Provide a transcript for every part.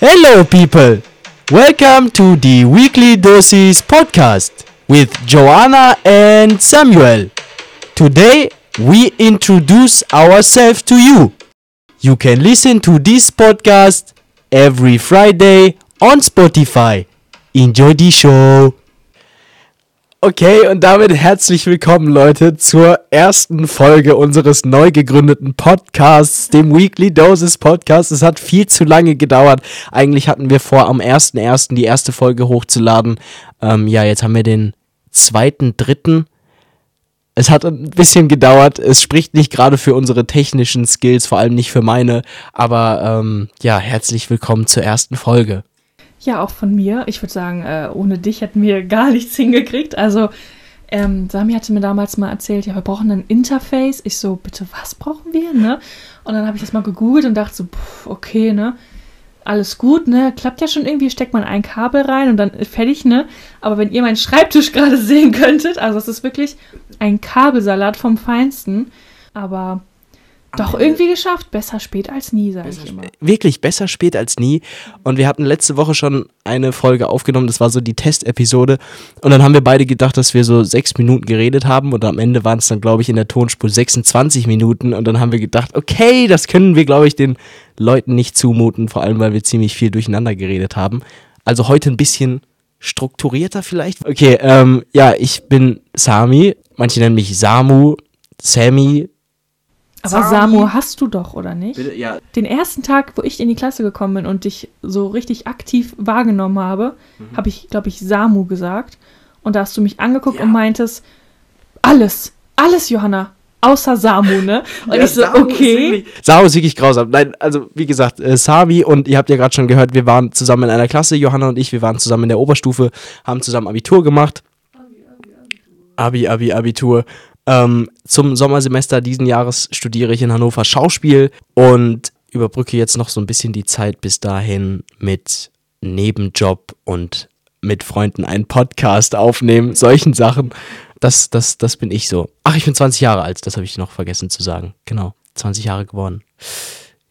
Hello, people! Welcome to the Weekly Doses podcast with Joanna and Samuel. Today, we introduce ourselves to you. You can listen to this podcast every Friday on Spotify. Enjoy the show! Okay, und damit herzlich willkommen, Leute, zur ersten Folge unseres neu gegründeten Podcasts, dem Weekly Doses Podcast. Es hat viel zu lange gedauert. Eigentlich hatten wir vor, am 1.1. die erste Folge hochzuladen. Ähm, ja, jetzt haben wir den zweiten, dritten. Es hat ein bisschen gedauert. Es spricht nicht gerade für unsere technischen Skills, vor allem nicht für meine. Aber ähm, ja, herzlich willkommen zur ersten Folge. Ja, auch von mir. Ich würde sagen, äh, ohne dich hätten wir gar nichts hingekriegt. Also, ähm, Sami hatte mir damals mal erzählt, ja, wir brauchen ein Interface. Ich so, bitte, was brauchen wir, ne? Und dann habe ich das mal gegoogelt und dachte so, pff, okay, ne? Alles gut, ne? Klappt ja schon irgendwie, steckt man ein Kabel rein und dann fertig, ne? Aber wenn ihr meinen Schreibtisch gerade sehen könntet, also es ist wirklich ein Kabelsalat vom Feinsten. Aber doch irgendwie geschafft. Besser spät als nie, sage ich immer. Wirklich besser spät als nie. Und wir hatten letzte Woche schon eine Folge aufgenommen, das war so die Testepisode. Und dann haben wir beide gedacht, dass wir so sechs Minuten geredet haben. Und am Ende waren es dann, glaube ich, in der Tonspur 26 Minuten. Und dann haben wir gedacht, okay, das können wir, glaube ich, den Leuten nicht zumuten. Vor allem, weil wir ziemlich viel durcheinander geredet haben. Also heute ein bisschen strukturierter vielleicht. Okay, ähm, ja, ich bin Sami. Manche nennen mich Samu, Sammy, aber Samu hast du doch, oder nicht? Bitte, ja. Den ersten Tag, wo ich in die Klasse gekommen bin und dich so richtig aktiv wahrgenommen habe, mhm. habe ich, glaube ich, Samu gesagt. Und da hast du mich angeguckt ja. und meintest, alles, alles, Johanna, außer Samu, ne? Und ja, ich so, Samu okay. Ist Samu ist wirklich grausam. Nein, also wie gesagt, äh, Sami und ihr habt ja gerade schon gehört, wir waren zusammen in einer Klasse, Johanna und ich, wir waren zusammen in der Oberstufe, haben zusammen Abitur gemacht. Abi, Abi, Abitur. Abi, Abi, Abitur. Ähm, zum Sommersemester diesen Jahres studiere ich in Hannover Schauspiel und überbrücke jetzt noch so ein bisschen die Zeit bis dahin mit Nebenjob und mit Freunden einen Podcast aufnehmen, solchen Sachen. Das, das, das bin ich so. Ach, ich bin 20 Jahre alt, das habe ich noch vergessen zu sagen. Genau, 20 Jahre geworden.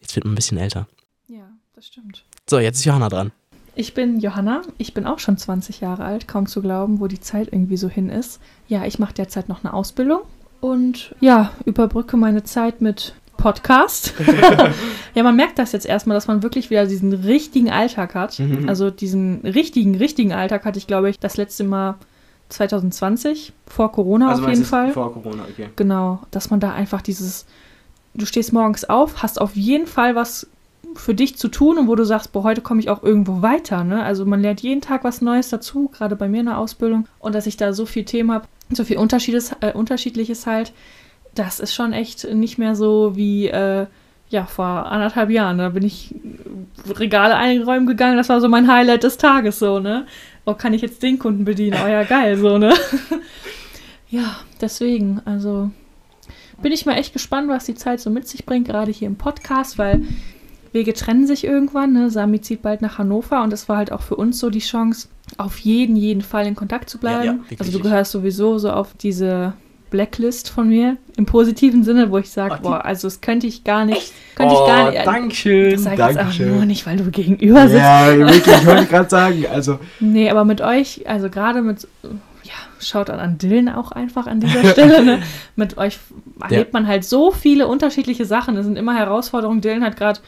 Jetzt wird man ein bisschen älter. Ja, das stimmt. So, jetzt ist Johanna dran. Ich bin Johanna, ich bin auch schon 20 Jahre alt, kaum zu glauben, wo die Zeit irgendwie so hin ist. Ja, ich mache derzeit noch eine Ausbildung und ja, überbrücke meine Zeit mit Podcast. ja, man merkt das jetzt erstmal, dass man wirklich wieder diesen richtigen Alltag hat. Mhm. Also diesen richtigen, richtigen Alltag hatte ich, glaube ich, das letzte Mal 2020, vor Corona also auf jeden Fall. Vor Corona, okay. Genau, dass man da einfach dieses, du stehst morgens auf, hast auf jeden Fall was für dich zu tun und wo du sagst, boah, heute komme ich auch irgendwo weiter. Ne? Also man lernt jeden Tag was Neues dazu, gerade bei mir in der Ausbildung. Und dass ich da so viel Themen habe, so viel Unterschiedes, äh, Unterschiedliches halt, das ist schon echt nicht mehr so wie äh, ja, vor anderthalb Jahren. Da bin ich Regale einräumen gegangen, das war so mein Highlight des Tages so, ne? Oh, kann ich jetzt den Kunden bedienen? Oh ja, geil, so, ne? ja, deswegen, also bin ich mal echt gespannt, was die Zeit so mit sich bringt, gerade hier im Podcast, weil Wege trennen sich irgendwann. Ne? Sami zieht bald nach Hannover und das war halt auch für uns so die Chance, auf jeden, jeden Fall in Kontakt zu bleiben. Ja, ja, also du gehörst sowieso so auf diese Blacklist von mir im positiven Sinne, wo ich sage, boah, also das könnte ich gar nicht, könnte oh, ich gar nicht. Dankeschön. Das sage ich jetzt auch nur nicht, weil du gegenüber sitzt. Ja, wirklich, ich wollte gerade sagen, also. Nee, aber mit euch, also gerade mit, ja, schaut an Dylan auch einfach an dieser Stelle. Ne? mit euch erlebt man halt so viele unterschiedliche Sachen. Es sind immer Herausforderungen. Dylan hat gerade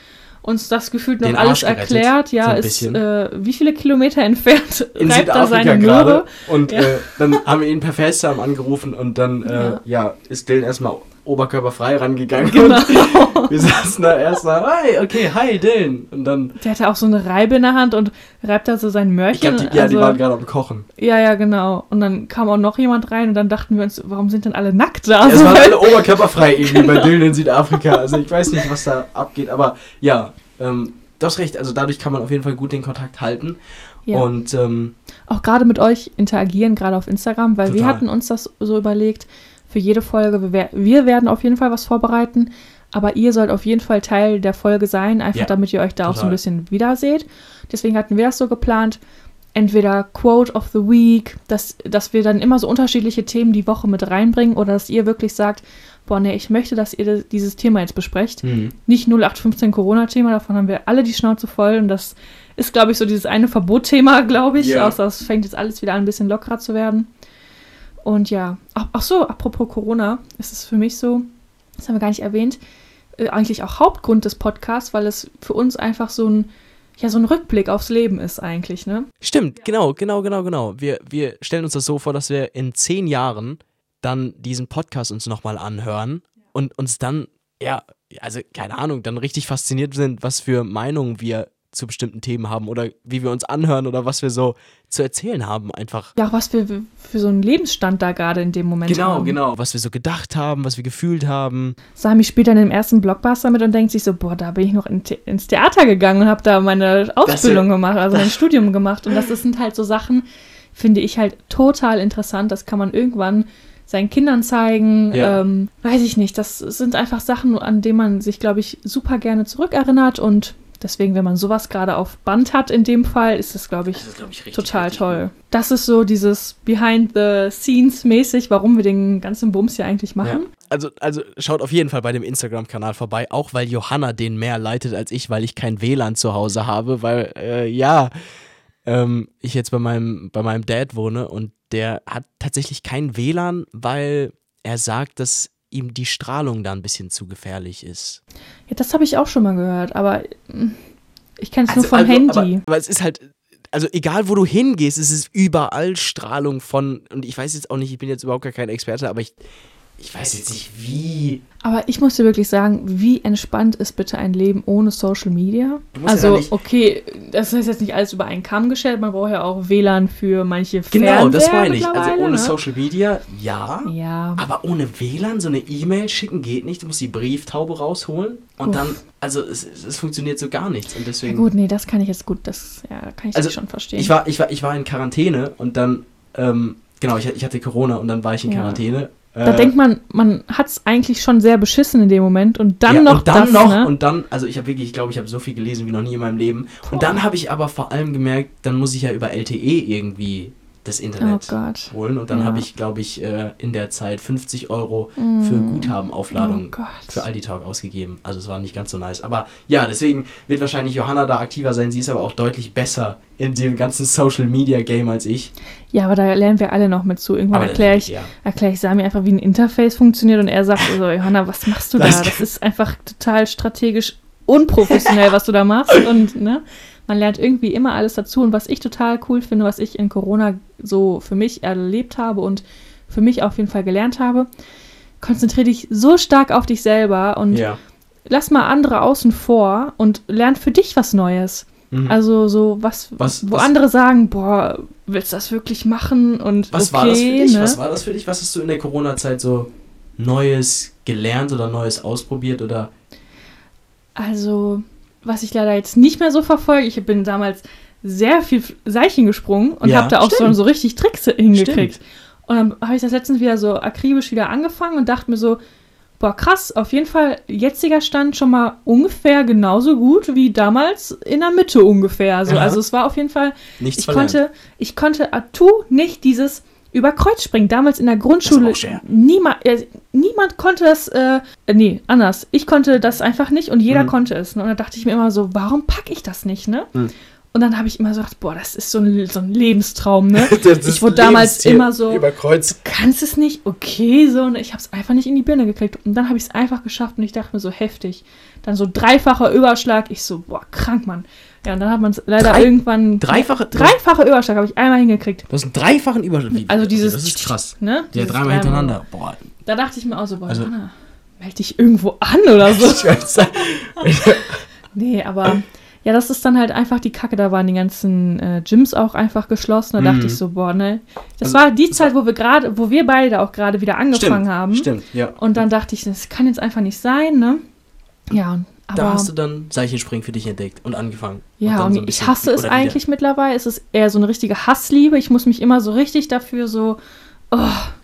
uns das gefühlt noch alles erklärt. Ja, so ist äh, wie viele Kilometer entfernt in reibt da seine Möhre. Und ja. äh, dann haben wir ihn per FaceTime angerufen und dann äh, ja. ja. ist Dylan erstmal oberkörperfrei rangegangen. Genau. Und wir saßen da erstmal, hi, okay, hi Dylan. Und dann. Der hatte auch so eine Reibe in der Hand und reibt da so sein Mörchen. Die, ja, also, die waren gerade am Kochen. Ja, ja, genau. Und dann kam auch noch jemand rein und dann dachten wir uns, warum sind denn alle nackt da? Ja, es waren alle oberkörperfrei irgendwie bei Dylan in Südafrika. Also ich weiß nicht, was da abgeht, aber ja, ähm, du hast recht. Also dadurch kann man auf jeden Fall gut den Kontakt halten. Ja. Und ähm, auch gerade mit euch interagieren, gerade auf Instagram, weil total. wir hatten uns das so überlegt, für jede Folge. Wir, wir werden auf jeden Fall was vorbereiten, aber ihr sollt auf jeden Fall Teil der Folge sein, einfach ja, damit ihr euch da total. auch so ein bisschen wiederseht. Deswegen hatten wir das so geplant. Entweder Quote of the Week, dass, dass wir dann immer so unterschiedliche Themen die Woche mit reinbringen oder dass ihr wirklich sagt, boah, nee, ich möchte, dass ihr dieses Thema jetzt besprecht. Mhm. Nicht 0815 Corona-Thema, davon haben wir alle die Schnauze voll und das ist, glaube ich, so dieses eine Verbotthema, glaube ich. Ja. Außer es fängt jetzt alles wieder an, ein bisschen lockerer zu werden. Und ja, ach, ach so, apropos Corona, ist es für mich so, das haben wir gar nicht erwähnt, äh, eigentlich auch Hauptgrund des Podcasts, weil es für uns einfach so ein, ja, so ein Rückblick aufs Leben ist eigentlich, ne? Stimmt, genau, genau, genau, genau. Wir, wir stellen uns das so vor, dass wir in zehn Jahren dann diesen Podcast uns nochmal anhören und uns dann, ja, also keine Ahnung, dann richtig fasziniert sind, was für Meinungen wir zu bestimmten Themen haben oder wie wir uns anhören oder was wir so zu erzählen haben, einfach. Ja, auch was wir für so einen Lebensstand da gerade in dem Moment haben. genau. Was wir so gedacht haben, was wir gefühlt haben. Sami spielt dann im ersten Blockbuster mit und denkt sich so, boah, da bin ich noch in The ins Theater gegangen und habe da meine Ausbildung gemacht, also mein Studium gemacht. Und das sind halt so Sachen, finde ich halt total interessant. Das kann man irgendwann seinen Kindern zeigen. Ja. Ähm, weiß ich nicht. Das sind einfach Sachen, an denen man sich, glaube ich, super gerne zurückerinnert. Und deswegen, wenn man sowas gerade auf Band hat, in dem Fall, ist es, glaube ich, ist, glaube ich, total toll. Das ist so dieses Behind-the-Scenes-mäßig, warum wir den ganzen Bums hier eigentlich Ja. machen. Also, also schaut auf jeden Fall bei dem Instagram-Kanal vorbei, auch weil Johanna den mehr leitet als ich, weil ich kein WLAN zu Hause habe, weil äh, ja, ähm, ich jetzt bei meinem, bei meinem Dad wohne und der hat tatsächlich kein WLAN, weil er sagt, dass ihm die Strahlung da ein bisschen zu gefährlich ist. Ja, das habe ich auch schon mal gehört, aber mm, ich kenne es nur Also- vom also, Handy. Aber, aber es ist halt, also egal wo du hingehst, es ist überall Strahlung von, und ich weiß jetzt auch nicht, ich bin jetzt überhaupt gar kein Experte, aber ich, ich weiß jetzt nicht, wie. Aber ich muss dir wirklich sagen, wie entspannt ist bitte ein Leben ohne Social Media? Du musst ja Also, nicht- okay, das ist jetzt nicht alles über einen Kamm gestellt, man braucht ja auch WLAN für manche Genau, das Fernseher meine ich. Also ohne ne? Social Media, ja. Ja, Aber ohne WLAN so eine E-Mail schicken geht nicht. Du musst die Brieftaube rausholen und Uff. dann, also es, es funktioniert so gar nichts. Und ja deswegen. gut, nee, das kann ich jetzt gut, das ja, kann ich Also, schon verstehen. Ich war, ich war, ich war in Quarantäne und dann, ähm, genau, ich, ich hatte Corona und dann war ich in Ja. Quarantäne. Da Äh, denkt man, man hat es eigentlich schon sehr beschissen in dem Moment und dann ja, noch und dann das, noch ne? und dann, also ich habe wirklich, ich glaube, ich habe so viel gelesen wie noch nie in meinem Leben. Und dann habe ich aber vor allem gemerkt, dann muss ich ja über LTE irgendwie das oh Internet Gott. holen. Und dann Ja. habe ich, glaube ich, äh, in der Zeit 50 Euro für Mm. Guthabenaufladung Oh für Aldi Talk ausgegeben. Also es war nicht ganz so nice. Aber ja, deswegen wird wahrscheinlich Johanna da aktiver sein. Sie ist aber auch deutlich besser in dem ganzen Social Media Game als ich. Ja, aber da lernen wir alle noch mit zu. Irgendwann erkläre ich, ja. erkläre ich Sami einfach, wie ein Interface funktioniert und er sagt so, Johanna, was machst du da? Das- Das ist einfach total strategisch unprofessionell, was du da machst und ne, man lernt irgendwie immer alles dazu und was ich total cool finde, was ich in Corona so für mich erlebt habe und für mich auf jeden Fall gelernt habe, konzentriere dich so stark auf dich selber und Ja. lass mal andere außen vor und lern für dich was Neues. Mhm. Also so was, Was- wo was- andere sagen, boah, willst du das wirklich machen? Und was okay, war das für dich? Ne? Was war das für dich? Was hast du in der Corona-Zeit so Neues gelernt oder Neues ausprobiert oder Also, was ich leider jetzt nicht mehr so verfolge, ich bin damals sehr viel Seilchen gesprungen und Ja, habe da auch so, so richtig Tricks hingekriegt. Stimmt. Und dann habe ich das letztens wieder so akribisch wieder angefangen und dachte mir so, boah, krass, auf jeden Fall jetziger Stand schon mal ungefähr genauso gut wie damals in der Mitte ungefähr. So. Ja. Also es war auf jeden Fall, nichts ich konnte, ich konnte atu nicht dieses über Kreuz springen. Damals in der Grundschule, niemand, äh, niemand konnte das, äh, nee, anders. Ich konnte das einfach nicht und jeder Mhm. konnte es. Ne? Und da dachte ich mir immer so, warum packe ich das nicht, ne? Mhm. Und dann habe ich immer so gedacht, boah, das ist so ein, so ein Lebenstraum, ne? Ich wurde damals immer so, Über Kreuz. kannst es nicht, okay, so, und ich habe es einfach nicht in die Birne gekriegt. Und dann habe ich es einfach geschafft und ich dachte mir so heftig. Dann so dreifacher Überschlag, ich so, boah, krank, Mann. Ja, und dann hat man es leider Drei- irgendwann. Dreifache- Dreifacher Überschlag habe ich einmal hingekriegt. Du hast einen dreifachen Überschlag. Also dieses. Das ist krass. Ne? Ja, dreimal hintereinander. Boah. Da dachte ich mir auch so, boah, Also- Jana, meld dich irgendwo an oder so. Ich weiß, nee, aber. Ja, das ist dann halt einfach die Kacke. Da waren die ganzen äh, Gyms auch einfach geschlossen. Da Mhm. dachte ich so, boah, ne. Das Also, war die Zeit, wo wir gerade, wo wir beide auch gerade wieder angefangen stimmt, haben. Stimmt, ja. Und dann dachte ich, das kann jetzt einfach nicht sein, ne? Ja, und- aber Da hast du dann Seilchenspringen für dich entdeckt und angefangen. ja, und so ich hasse es wieder. eigentlich mittlerweile. Es ist eher so eine richtige Hassliebe. Ich muss mich immer so richtig dafür so, oh,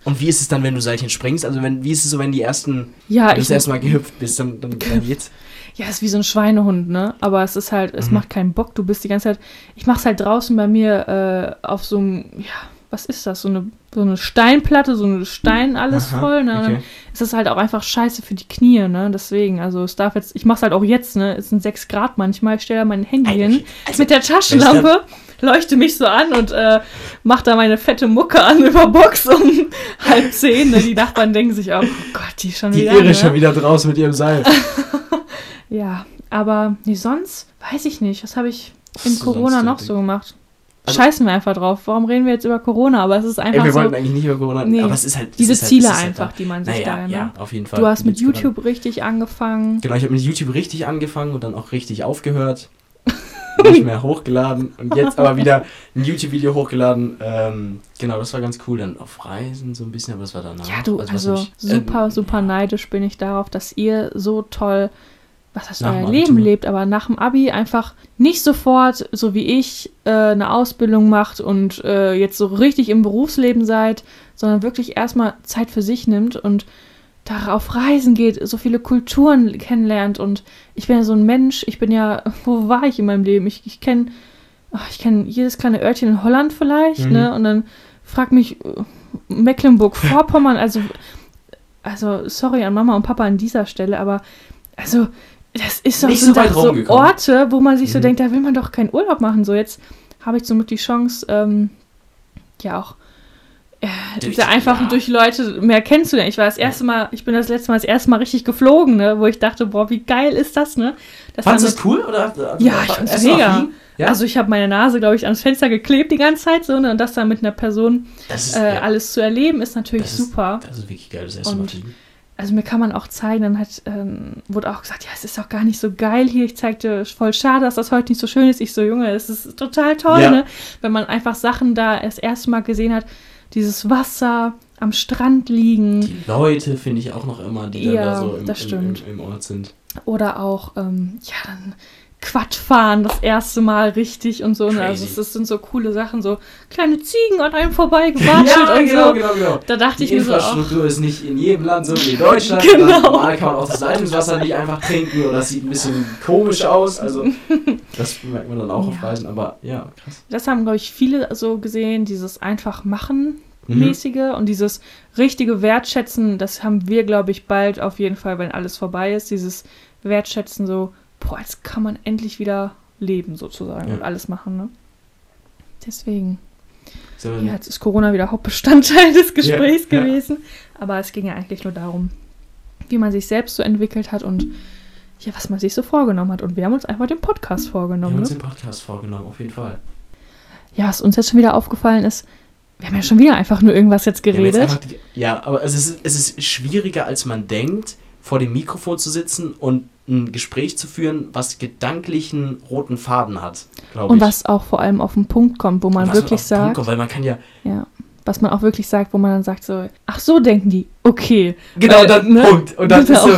Und wie ist es dann, wenn du Seilchen springst? Also wenn, wie ist es so, wenn die ersten, ja, wenn du das erste Mal gehüpft bist, dann, dann, dann geht's? ja, es ist wie so ein Schweinehund, ne? Aber es ist halt, es Mhm. macht keinen Bock. Du bist die ganze Zeit, ich mach's halt draußen bei mir äh, auf so einem, ja, was ist das? So eine, so eine Steinplatte, so eine Stein alles Aha, voll, ne? Okay. dann ist das halt auch einfach scheiße für die Knie, ne? Deswegen, also es darf jetzt, ich mach's halt auch jetzt, ne? Es sind 6 Grad manchmal, ich stelle da mein Handy Alter, hin also, mit der Taschenlampe, leuchte mich so an und äh, mach da meine fette Mucke an über Box um halb zehn. Ne? Die Nachbarn denken sich auch, oh Gott, die ist schon Die wieder. Irre ne? schon wieder draußen mit ihrem Seil. Ja, aber nee, sonst weiß ich nicht. Was habe ich in Corona noch so gemacht? Also- Scheißen wir einfach drauf. Warum reden wir jetzt über Corona? Aber es ist einfach Ey, wir so wollten eigentlich nicht über Corona, Nee. aber es ist halt. es diese ist halt, Ziele halt einfach, da. die man sich Naja, da, ne? ja, auf jeden Fall. Du hast mit YouTube richtig angefangen. Genau, ich habe mit YouTube richtig angefangen und dann auch richtig aufgehört. Nicht mehr hochgeladen und jetzt aber wieder ein YouTube-Video hochgeladen. Ähm, genau, das war ganz cool. Dann auf Reisen so ein bisschen, aber das war danach. Ja, du, also hab ich- super, ähm, super neidisch bin ich darauf, dass ihr so toll, was heißt euer Leben Abitur. lebt, aber nach dem Abi einfach nicht sofort, so wie ich, äh, eine Ausbildung macht und äh, jetzt so richtig im Berufsleben seid, sondern wirklich erstmal Zeit für sich nimmt und darauf reisen geht, so viele Kulturen kennenlernt und ich bin ja so ein Mensch, ich bin ja, wo war ich in meinem Leben? Ich, ich kenne ich kenn jedes kleine Örtchen in Holland vielleicht, Mhm. ne? Und dann frag mich äh, Mecklenburg-Vorpommern, also, also sorry an Mama und Papa an dieser Stelle, aber also das ist doch Nicht so weit so. Orte, wo man sich so Mhm. denkt, da will man doch keinen Urlaub machen. So jetzt habe ich somit die Chance, ähm, ja auch äh, Durch- einfach ja. durch Leute mehr kennenzulernen. Ich war das erste Mal, ich bin das letzte Mal das erste Mal richtig geflogen, ne, wo ich dachte, boah, wie geil ist das, ne? Das Fandest du war das cool? Oder, also, Ja, ich fand's erst mal mega. Ja? Also ich habe meine Nase, glaube ich, ans Fenster geklebt die ganze Zeit so, ne? Und das dann mit einer Person ist, äh, ja, alles zu erleben, ist natürlich Das ist- super. das ist wirklich geil, das erste Und-. Also mir kann man auch zeigen, dann hat, ähm, wurde auch gesagt, ja, es ist doch gar nicht so geil hier. Ich zeigte, voll schade, dass das heute nicht so schön ist. Ich so, Junge, es ist total toll, Ja. ne? Wenn man einfach Sachen da das erste Mal gesehen hat, dieses Wasser am Strand liegen Die Leute finde ich auch noch immer, die dann Ja, da so im, im, im, im Ort sind. oder auch, ähm, ja, dann Quad fahren das erste Mal richtig und so. Ne? Also Crazy. es- das sind so coole Sachen, so kleine Ziegen an einem vorbeigewatschelt und so. genau, genau. Da dachte Die ich mir so, Infrastruktur ist nicht in jedem Land so wie in Deutschland. Genau. Normal kann man auch das Leitungswasser nicht einfach trinken oder das sieht ein bisschen komisch aus. Also das merkt man dann auch auf Ja. Reisen. Aber ja, krass. das haben, glaube ich, viele so gesehen, dieses einfach machen Mhm. mäßige und dieses richtige Wertschätzen, das haben wir, glaube ich, bald auf jeden Fall, wenn alles vorbei ist, dieses Wertschätzen so, boah, jetzt kann man endlich wieder leben sozusagen Ja. und alles machen, ne? Deswegen. So, Ja, jetzt ist Corona wieder Hauptbestandteil des Gesprächs Ja, gewesen, aber es ging ja eigentlich nur darum, wie man sich selbst so entwickelt hat und ja, was man sich so vorgenommen hat und wir haben uns einfach den Podcast wir vorgenommen, haben uns ne? den Podcast vorgenommen, auf jeden Fall. Ja, was uns jetzt schon wieder aufgefallen ist, wir haben ja schon wieder einfach nur irgendwas jetzt Wir haben jetzt geredet. einfach die- Ja, aber es ist, es ist schwieriger, als man denkt, vor dem Mikrofon zu sitzen und ein Gespräch zu führen, was gedanklichen roten Faden hat, glaube Und ich. was auch vor allem auf den Punkt kommt, wo man Und wirklich sagt, kommt, weil man kann ja, ja, was man auch wirklich sagt, wo man dann sagt so, ach so denken die, okay. Genau, Weil, dann ne? Punkt. Und dann Genau. ist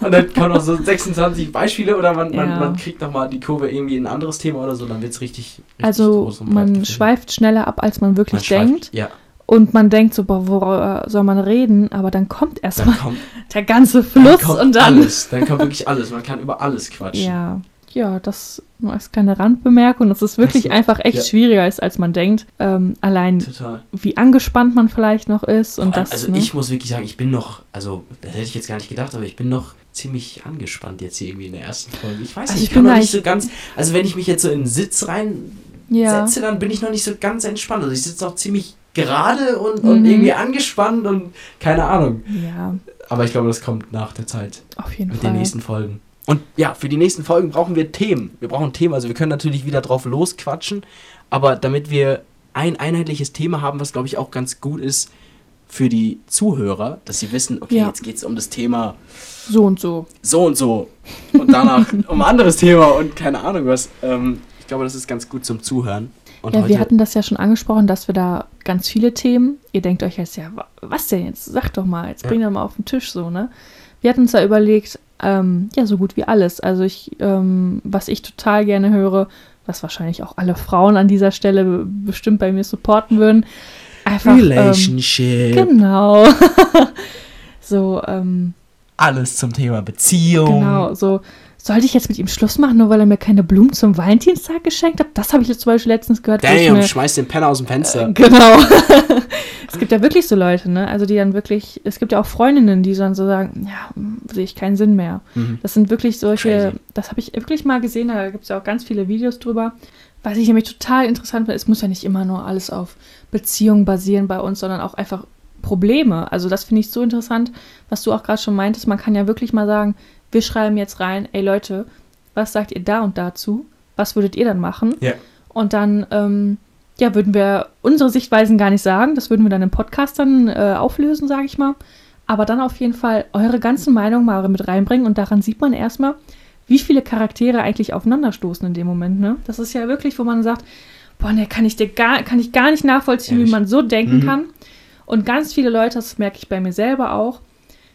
so, und dann kommen noch so 26 Beispiele oder man, man, Ja. man kriegt nochmal die Kurve irgendwie in ein anderes Thema oder so, dann wird es richtig, richtig Also und man schweift schneller ab, als man Man wirklich schweift- denkt. Ja, Und man denkt so, boah, worüber soll man reden? Aber dann kommt dann erstmal der ganze dann Fluss kommt und dann. alles. Dann kommt wirklich alles. Man kann über alles quatschen. Ja, ja, das nur als kleine Randbemerkung. Das ist wirklich Ach so, einfach echt ja. schwieriger ist, als man denkt. Ähm, allein Total. wie angespannt man vielleicht noch ist und allem, das. also ne? ich muss wirklich sagen, ich bin noch, also das hätte ich jetzt gar nicht gedacht, aber ich bin noch ziemlich angespannt jetzt hier irgendwie in der ersten Folge. Ich weiß Also nicht, ich bin noch nicht so ganz, also wenn ich mich jetzt so in den Sitz rein ja. setze, dann bin ich noch nicht so ganz entspannt. Also ich sitze auch ziemlich gerade und, und Mhm. irgendwie angespannt und keine Ahnung. ja, Aber ich glaube, das kommt nach der Zeit auf jeden mit Fall. den nächsten Folgen. Und ja, für die nächsten Folgen brauchen wir Themen. Wir brauchen Themen. Also wir können natürlich wieder drauf losquatschen, aber damit wir ein einheitliches Thema haben, was glaube ich auch ganz gut ist für die Zuhörer, dass sie wissen, okay, Ja. jetzt geht es um das Thema So und so. so und so und danach um ein anderes Thema und keine Ahnung was. Ähm, ich glaube, das ist ganz gut zum Zuhören. Und Ja, wir hatten das ja schon angesprochen, dass wir da ganz viele Themen. Ihr denkt euch jetzt, ja, wa- was denn jetzt? Sag doch mal, jetzt Ja. bring doch mal auf den Tisch so, ne? Wir hatten uns da überlegt, ähm, ja, so gut wie alles. Also ich, ähm, was ich total gerne höre, was wahrscheinlich auch alle Frauen an dieser Stelle be- bestimmt bei mir supporten würden. Einfach. Ähm, Relationship, genau. so, ähm, alles zum Thema Beziehung. Genau, so, sollte ich jetzt mit ihm Schluss machen, nur weil er mir keine Blumen zum Valentinstag geschenkt hat? Das habe ich jetzt zum Beispiel letztens gehört. Damn, mir, schmeiß den Penner aus dem Fenster. Genau. es gibt ja wirklich so Leute, ne? Also die dann wirklich, es gibt ja auch Freundinnen, die dann so sagen, ja, sehe ich keinen Sinn mehr. Mhm. Das sind wirklich solche, Crazy. das habe ich wirklich mal gesehen, da gibt es ja auch ganz viele Videos drüber. Was ich nämlich total interessant finde, es muss ja nicht immer nur alles auf Beziehungen basieren bei uns, sondern auch einfach Probleme. Also das finde ich so interessant, was du auch gerade schon meintest. Man kann ja wirklich mal sagen, wir schreiben jetzt rein, ey Leute, was sagt ihr da und dazu? Was würdet ihr dann machen? Ja. Und dann, ähm, ja, würden wir unsere Sichtweisen gar nicht sagen. Das würden wir dann im Podcast dann äh, auflösen, sage ich mal. Aber dann auf jeden Fall eure ganzen Meinungen mal mit reinbringen. Und daran sieht man erstmal, wie viele Charaktere eigentlich aufeinanderstoßen in dem Moment. Ne? Das ist ja wirklich, wo man sagt, boah, ne, kann ich dir gar, kann ich gar nicht nachvollziehen, Ehrlich? wie man so denken Mhm. kann. Und ganz viele Leute, das merke ich bei mir selber auch,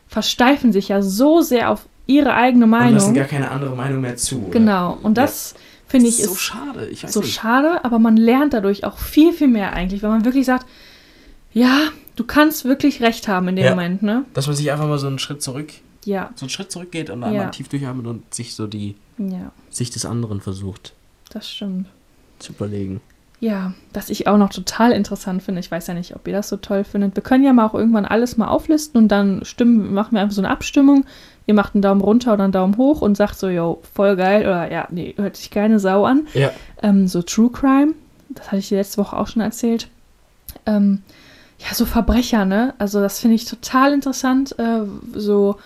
versteifen sich ja so sehr auf ihre eigene Und lassen Meinung. gar keine andere Meinung mehr zu. oder? Genau. Und das finde ich so ist schade. Ich weiß so nicht. schade, aber man lernt dadurch auch viel, viel mehr eigentlich, wenn man wirklich sagt, ja, du kannst wirklich recht haben in dem Ja. Moment, ne? Dass man sich einfach mal so einen Schritt zurück, Ja, so einen Schritt zurückgeht und dann Ja. mal tief durchatmet und sich so die ja, Sicht des anderen versucht das stimmt. zu überlegen. Ja, was ich auch noch total interessant finde, ich weiß ja nicht, ob ihr das so toll findet. Wir können ja mal auch irgendwann alles mal auflisten und dann stimmen, machen wir einfach so eine Abstimmung. Ihr macht einen Daumen runter oder einen Daumen hoch und sagt so, yo, voll geil oder ja, nee, hört sich keine Sau an. Ja. ähm, so True Crime, das hatte ich letzte Woche auch schon erzählt. Ähm, ja, so Verbrecher, ne? Also das finde ich total interessant, äh, so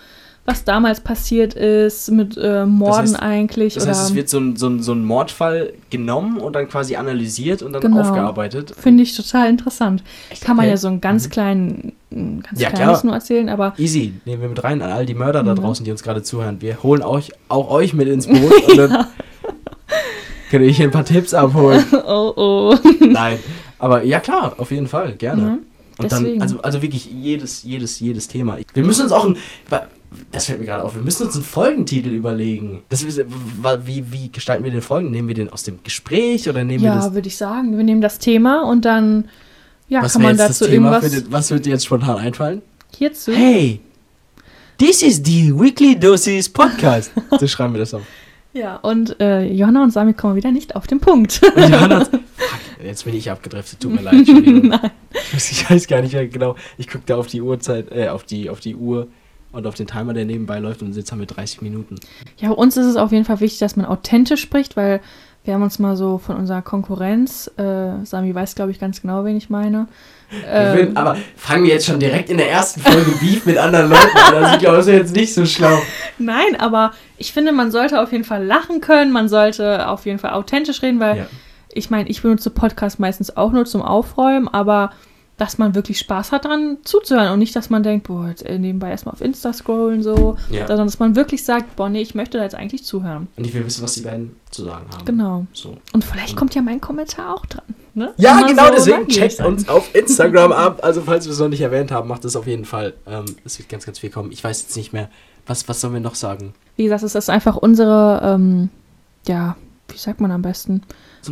was damals passiert ist mit äh, Morden heißt- eigentlich. Das heißt, es wird so ein, so, ein, so ein Mordfall genommen und dann quasi analysiert und dann Genau. aufgearbeitet. Finde ich total interessant. Kann man Okay. ja so einen ganz Mhm. kleinen, ein ganz Ja, kleines klar. nur erzählen, aber Easy, nehmen wir mit rein an all die Mörder da Mhm. draußen, die uns gerade zuhören. Wir holen euch, auch euch mit ins Boot und dann könnt ihr hier ein paar Tipps abholen. oh oh. Nein, aber ja klar, auf jeden Fall, gerne. Mhm. Und dann, Deswegen. also, also wirklich jedes, jedes, jedes Thema. Wir müssen uns auch ein, das fällt mir gerade auf, wir müssen uns einen Folgentitel überlegen. Das wie, wie gestalten wir den Folgen? Nehmen wir den aus dem Gespräch oder nehmen wir Ja, würde ich sagen. Wir nehmen das Thema und dann ja, Was kann man dazu irgendwas den, was wird dir jetzt spontan einfallen? hierzu. Hey, this is the Weekly Dosis Podcast. so schreiben wir das auf. Ja, und äh, Johanna und Sami kommen wieder nicht auf den Punkt. Und Johanna, fuck, jetzt bin ich abgedriftet, tut mir leid, Entschuldigung. Ich weiß gar nicht mehr genau. Ich gucke da auf die Uhrzeit, äh, auf die, auf die Uhr und auf den Timer, der nebenbei läuft und jetzt haben wir 30 Minuten. Ja, uns ist es auf jeden Fall wichtig, dass man authentisch spricht, weil wir haben uns mal so von unserer Konkurrenz, äh, Sami weiß, glaube ich, ganz genau, wen ich meine. Ähm, will, aber fangen wir jetzt schon direkt in der ersten Folge Beef mit anderen Leuten an. Also ich glaube, das ist jetzt nicht so schlau. nein, aber ich finde, man sollte auf jeden Fall lachen können, man sollte auf jeden Fall authentisch reden, weil Ja. ich meine, ich benutze Podcast meistens auch nur zum Aufräumen, aber dass man wirklich Spaß hat, dran zuzuhören und nicht, dass man denkt, boah, jetzt äh, nebenbei erstmal auf Insta scrollen so, Ja. sondern dass man wirklich sagt, boah, nee, ich möchte da jetzt eigentlich zuhören. Und ich will wissen, was die beiden zu sagen haben. Genau. So. Und vielleicht kommt ja mein Kommentar auch dran. Ne? Ja, genau, so deswegen checkt sein. uns auf Instagram ab. Also, falls wir es noch nicht erwähnt haben, macht es auf jeden Fall. Ähm, es wird ganz, ganz viel kommen. Ich weiß jetzt nicht mehr. Was, was sollen wir noch sagen? Wie gesagt, es ist einfach unsere, ähm, ja, wie sagt man am besten?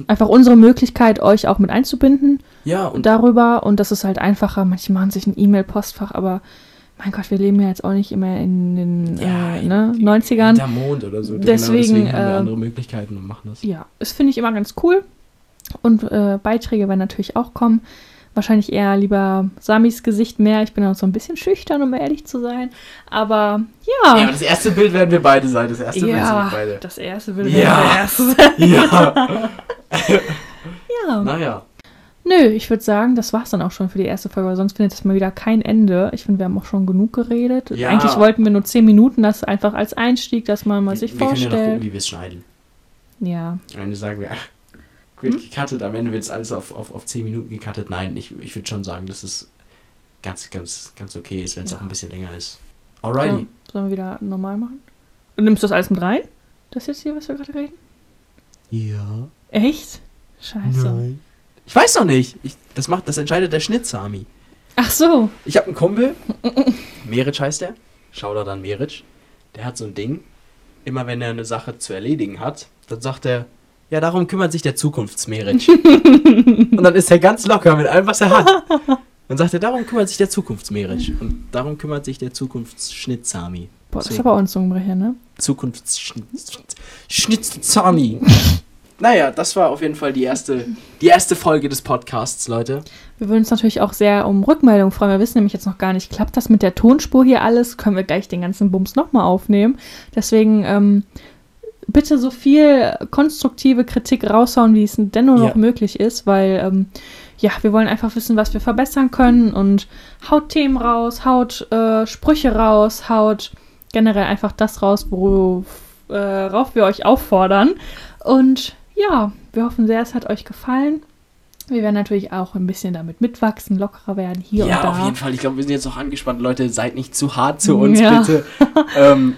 Einfach unsere Möglichkeit, euch auch mit einzubinden Ja, und darüber. Und das ist halt einfacher. Manche machen sich ein E-Mail-Postfach, aber mein Gott, wir leben ja jetzt auch nicht immer in den Ja, äh, ne, in- 90ern. hinter Mond oder so. Deswegen, genau, deswegen haben wir äh, andere Möglichkeiten und machen das. Ja, das finde ich immer ganz cool. Und äh, Beiträge werden natürlich auch kommen. Wahrscheinlich eher lieber Samis Gesicht mehr. Ich bin auch so ein bisschen schüchtern, um ehrlich zu sein. Aber Ja, ja. aber das erste Bild werden wir beide sein. Das erste Bild sind Ja, wir beide. das erste würde Ja. der erste sein. Ja. Ja. naja. Nö, ich würde sagen, das war's dann auch schon für die erste Folge, weil sonst findet das mal wieder kein Ende. Ich finde, wir haben auch schon genug geredet. Ja. Eigentlich wollten wir nur zehn Minuten, das einfach als Einstieg, dass man mal Wir, sich wir können ja noch gucken, vorstellt. wie wir es schneiden. Ja, Am Ende sagen wir, ach, wird Hm? gecuttet, am Ende wird es alles auf, auf, auf 10 Minuten gecuttet. Nein, ich, ich würde schon sagen, dass es ganz, ganz, ganz okay ist, wenn es Ja. auch ein bisschen länger ist. Alrighty. So, sollen wir wieder normal machen? Und nimmst du das alles mit rein? Das jetzt hier, was wir gerade reden? Ja. Echt? Scheiße. Nein. Ich weiß noch nicht. Ich, das, macht, das entscheidet der Schnitt, Sami. Ach so. Ich habe einen Kumpel, Meric heißt der. Shoutout an Meric. Der hat so ein Ding. Immer wenn er eine Sache zu erledigen hat, dann sagt er, ja, darum kümmert sich der Zukunftsmeric. und dann ist er ganz locker mit allem, was er hat. Dann sagt er, darum kümmert sich der Zukunftsmeric. Und darum kümmert sich der Zukunftsschnitt Sami. Boah, das ist aber auch ein Zungenbrecher, ne? Zukunftsschnitzelzani. naja, das war auf jeden Fall die erste, die erste Folge des Podcasts, Leute. Wir würden uns natürlich auch sehr um Rückmeldung freuen. Wir wissen nämlich jetzt noch gar nicht, klappt das mit der Tonspur hier alles? Können wir gleich den ganzen Bums nochmal aufnehmen? Deswegen ähm, bitte so viel konstruktive Kritik raushauen, wie es denn nur noch Ja. möglich ist, weil ähm, ja, wir wollen einfach wissen, was wir verbessern können und haut Themen raus, haut äh, Sprüche raus, haut generell einfach das raus, worauf äh, wir euch auffordern. Und ja, wir hoffen sehr, es hat euch gefallen. Wir werden natürlich auch ein bisschen damit mitwachsen, lockerer werden hier ja, und da. auf jeden Fall. Ich glaube, wir sind jetzt noch angespannt. Leute, seid nicht zu hart zu uns, Ja. bitte. ähm,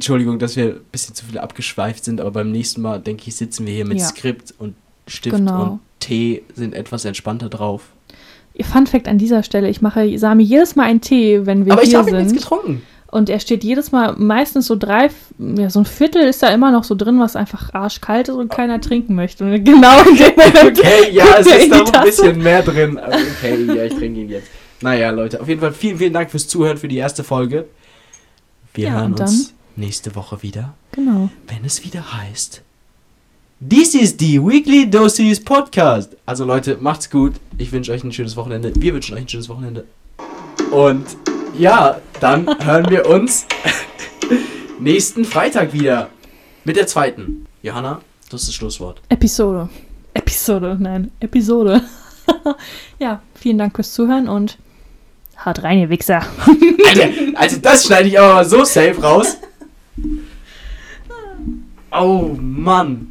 Entschuldigung, dass wir ein bisschen zu viel abgeschweift sind, aber beim nächsten Mal, denke ich, sitzen wir hier mit Ja. Skript und Stift Genau. und Tee, sind etwas entspannter drauf. Ihr Fun Fact an dieser Stelle: Ich mache Sami jedes Mal einen Tee, wenn wir aber ich hier habe ihn jetzt sind. getrunken. Und er steht jedes Mal meistens so drei, ja, so ein Viertel ist da immer noch so drin, was einfach arschkalt ist und keiner trinken möchte. Und genau in dem Moment Okay, ja, es ist die ein bisschen mehr drin. Also, Okay, ja, ich trinke ihn jetzt. Naja, Leute, auf jeden Fall vielen, vielen Dank fürs Zuhören für die erste Folge. Wir Ja, hören uns nächste Woche wieder, Genau. wenn es wieder heißt. This is the Weekly Dosis Podcast. Also Leute, macht's gut. Ich wünsche euch ein schönes Wochenende. Wir wünschen euch ein schönes Wochenende. Und ja, dann hören wir uns nächsten Freitag wieder mit der zweiten. Johanna, das ist das Schlusswort. Episode. Episode, nein, Episode. ja, vielen Dank fürs Zuhören und haut rein, ihr Wichser. Alter, also das schneide ich aber mal so safe raus. Oh Mann.